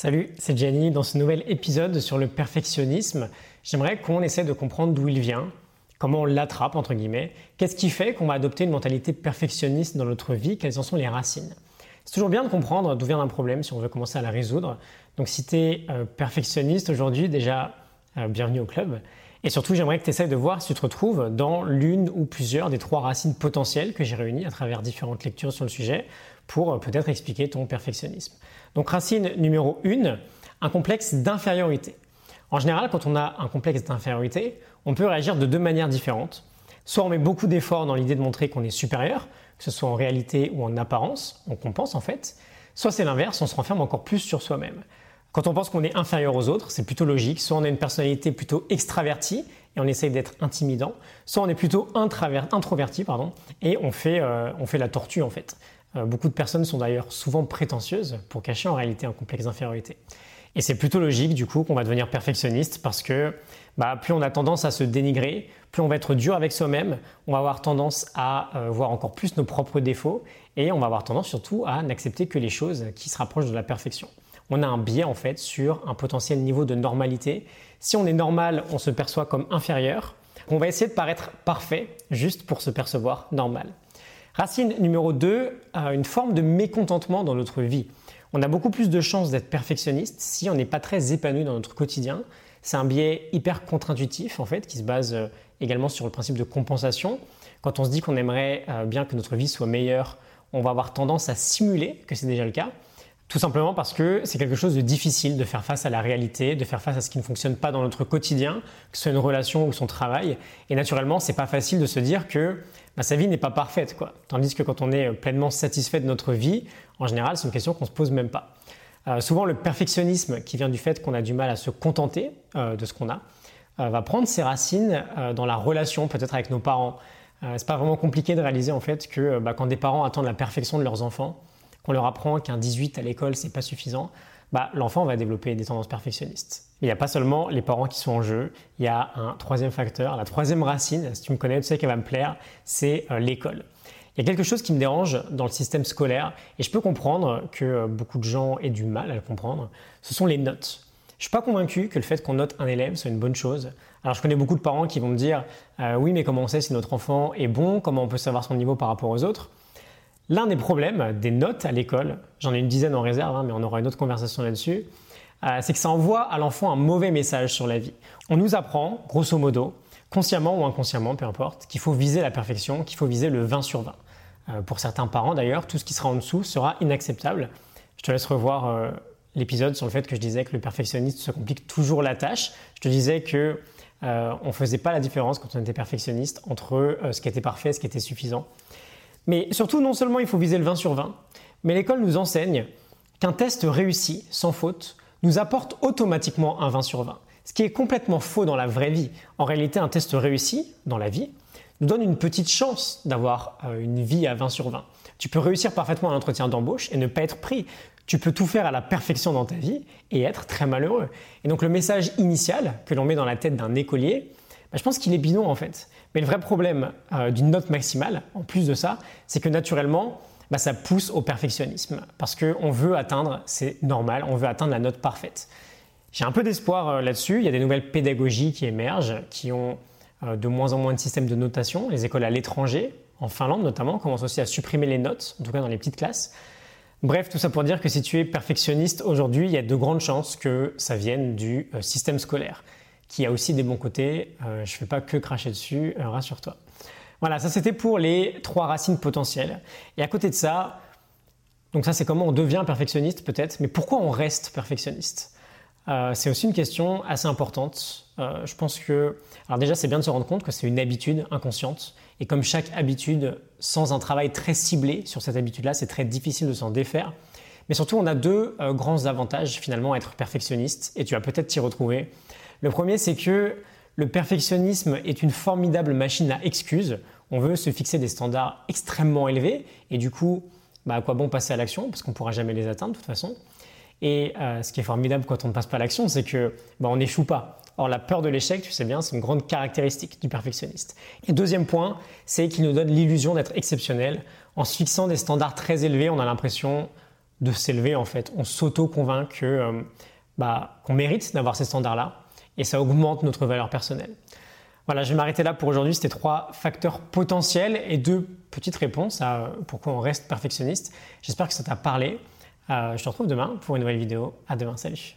Salut, c'est Gianni. Dans ce nouvel épisode sur le perfectionnisme, j'aimerais qu'on essaie de comprendre d'où il vient, comment on l'attrape, entre guillemets, qu'est-ce qui fait qu'on va adopter une mentalité perfectionniste dans notre vie, quelles en sont les racines? C'est toujours bien de comprendre d'où vient un problème si on veut commencer à la résoudre. Donc si tu es euh, perfectionniste aujourd'hui, déjà, euh, bienvenue au club. Et surtout, j'aimerais que tu essaies de voir si tu te retrouves dans l'une ou plusieurs des trois racines potentielles que j'ai réunies à travers différentes lectures sur le sujet pour euh, peut-être expliquer ton perfectionnisme. Donc racine numéro 1, un complexe d'infériorité. En général, quand on a un complexe d'infériorité, on peut réagir de deux manières différentes. Soit on met beaucoup d'efforts dans l'idée de montrer qu'on est supérieur, que ce soit en réalité ou en apparence, on compense en fait. Soit c'est l'inverse, on se renferme encore plus sur soi-même. Quand on pense qu'on est inférieur aux autres, c'est plutôt logique. Soit on a une personnalité plutôt extravertie et on essaye d'être intimidant, soit on est plutôt introverti pardon, et on fait, euh, on fait la tortue en fait. Euh, beaucoup de personnes sont d'ailleurs souvent prétentieuses pour cacher en réalité un complexe d'infériorité. Et c'est plutôt logique du coup qu'on va devenir perfectionniste parce que bah, plus on a tendance à se dénigrer, plus on va être dur avec soi-même, on va avoir tendance à euh, voir encore plus nos propres défauts et on va avoir tendance surtout à n'accepter que les choses qui se rapprochent de la perfection. On a un biais en fait sur un potentiel niveau de normalité. Si on est normal, on se perçoit comme inférieur. On va essayer de paraître parfait juste pour se percevoir normal. Racine numéro 2, une forme de mécontentement dans notre vie. On a beaucoup plus de chances d'être perfectionniste si on n'est pas très épanoui dans notre quotidien. C'est un biais hyper contre-intuitif en fait qui se base euh, également sur le principe de compensation. Quand on se dit qu'on aimerait euh, bien que notre vie soit meilleure, on va avoir tendance à simuler que c'est déjà le cas. Tout simplement parce que c'est quelque chose de difficile de faire face à la réalité, de faire face à ce qui ne fonctionne pas dans notre quotidien, que ce soit une relation ou son travail. Et naturellement, c'est pas facile de se dire que bah, sa vie n'est pas parfaite, quoi. Tandis que quand on est pleinement satisfait de notre vie, en général, c'est une question qu'on se pose même pas. Euh, souvent, le perfectionnisme qui vient du fait qu'on a du mal à se contenter euh, de ce qu'on a, euh, va prendre ses racines dans la relation peut-être avec nos parents. c'est pas vraiment compliqué de réaliser en fait que bah, quand des parents attendent la perfection de leurs enfants, qu'on leur apprend qu'un 18 à l'école c'est pas suffisant, bah, l'enfant va développer des tendances perfectionnistes. il n'y a pas seulement les parents qui sont en jeu, il y a un troisième facteur, la troisième racine, si tu me connais, tu sais qu'elle va me plaire, c'est euh, l'école. Il y a quelque chose qui me dérange dans le système scolaire, et je peux comprendre que euh, beaucoup de gens aient du mal à le comprendre, ce sont les notes. Je suis pas convaincu que le fait qu'on note un élève soit une bonne chose. Alors je connais beaucoup de parents qui vont me dire euh, oui mais comment on sait si notre enfant est bon, comment on peut savoir son niveau par rapport aux autres L'un des problèmes des notes à l'école, j'en ai une dizaine en réserve, hein, mais on aura une autre conversation là-dessus, euh, c'est que ça envoie à l'enfant un mauvais message sur la vie. On nous apprend, grosso modo, consciemment ou inconsciemment, peu importe, qu'il faut viser la perfection, qu'il faut viser le 20 sur 20. Euh, pour certains parents d'ailleurs, tout ce qui sera en dessous sera inacceptable. Je te laisse revoir euh, l'épisode sur le fait que je disais que le perfectionniste se complique toujours la tâche. Je te disais que on ne faisait pas la différence quand on était perfectionniste entre ce qui était parfait et ce qui était suffisant. Mais surtout, non seulement il faut viser le 20 sur 20, mais l'école nous enseigne qu'un test réussi, sans faute, nous apporte automatiquement un 20 sur 20. Ce qui est complètement faux dans la vraie vie. En réalité, un test réussi, dans la vie, nous donne une petite chance d'avoir euh, une vie à 20 sur 20. Tu peux réussir parfaitement un entretien d'embauche et ne pas être pris. Tu peux tout faire à la perfection dans ta vie et être très malheureux. Et donc le message initial que l'on met dans la tête d'un écolier, bah, je pense qu'il est bidon en fait. Mais le vrai problème euh, d'une note maximale, en plus de ça, c'est que naturellement, bah, ça pousse au perfectionnisme. Parce qu'on veut atteindre, c'est normal, on veut atteindre la note parfaite. J'ai un peu d'espoir euh, là-dessus. Il y a des nouvelles pédagogies qui émergent, qui ont euh, de moins en moins de systèmes de notation. Les écoles à l'étranger, en Finlande notamment, commencent aussi à supprimer les notes, en tout cas dans les petites classes. Bref, tout ça pour dire que si tu es perfectionniste aujourd'hui, il y a de grandes chances que ça vienne du système scolaire qui a aussi des bons côtés. Euh, je ne fais pas que cracher dessus, euh, rassure-toi. Voilà, ça c'était pour les trois racines potentielles. Et à côté de ça, donc ça c'est comment on devient perfectionniste peut-être, mais pourquoi on reste perfectionniste? Euh, C'est aussi une question assez importante. je pense que, alors déjà c'est bien de se rendre compte que c'est une habitude inconsciente, et comme chaque habitude, sans un travail très ciblé sur cette habitude-là, c'est très difficile de s'en défaire. Mais surtout, on a deux grands avantages finalement à être perfectionniste, et tu vas peut-être t'y retrouver. Le premier, c'est que le perfectionnisme est une formidable machine à excuses. On veut se fixer des standards extrêmement élevés et du coup, bah, à quoi bon passer à l'action? Parce qu'on ne pourra jamais les atteindre de toute façon. Et euh, ce qui est formidable quand on ne passe pas à l'action, c'est que bah, on n'échoue pas. Or, la peur de l'échec, tu sais bien, c'est une grande caractéristique du perfectionniste. Et deuxième point, c'est qu'il nous donne l'illusion d'être exceptionnel. En se fixant des standards très élevés, on a l'impression de s'élever en fait. On s'auto-convainc euh, bah, qu'on mérite d'avoir ces standards-là et ça augmente notre valeur personnelle. Voilà, je vais m'arrêter là pour aujourd'hui. C'était trois facteurs potentiels et deux petites réponses à pourquoi on reste perfectionniste. J'espère que ça t'a parlé. Euh, je te retrouve demain pour une nouvelle vidéo. À demain, salut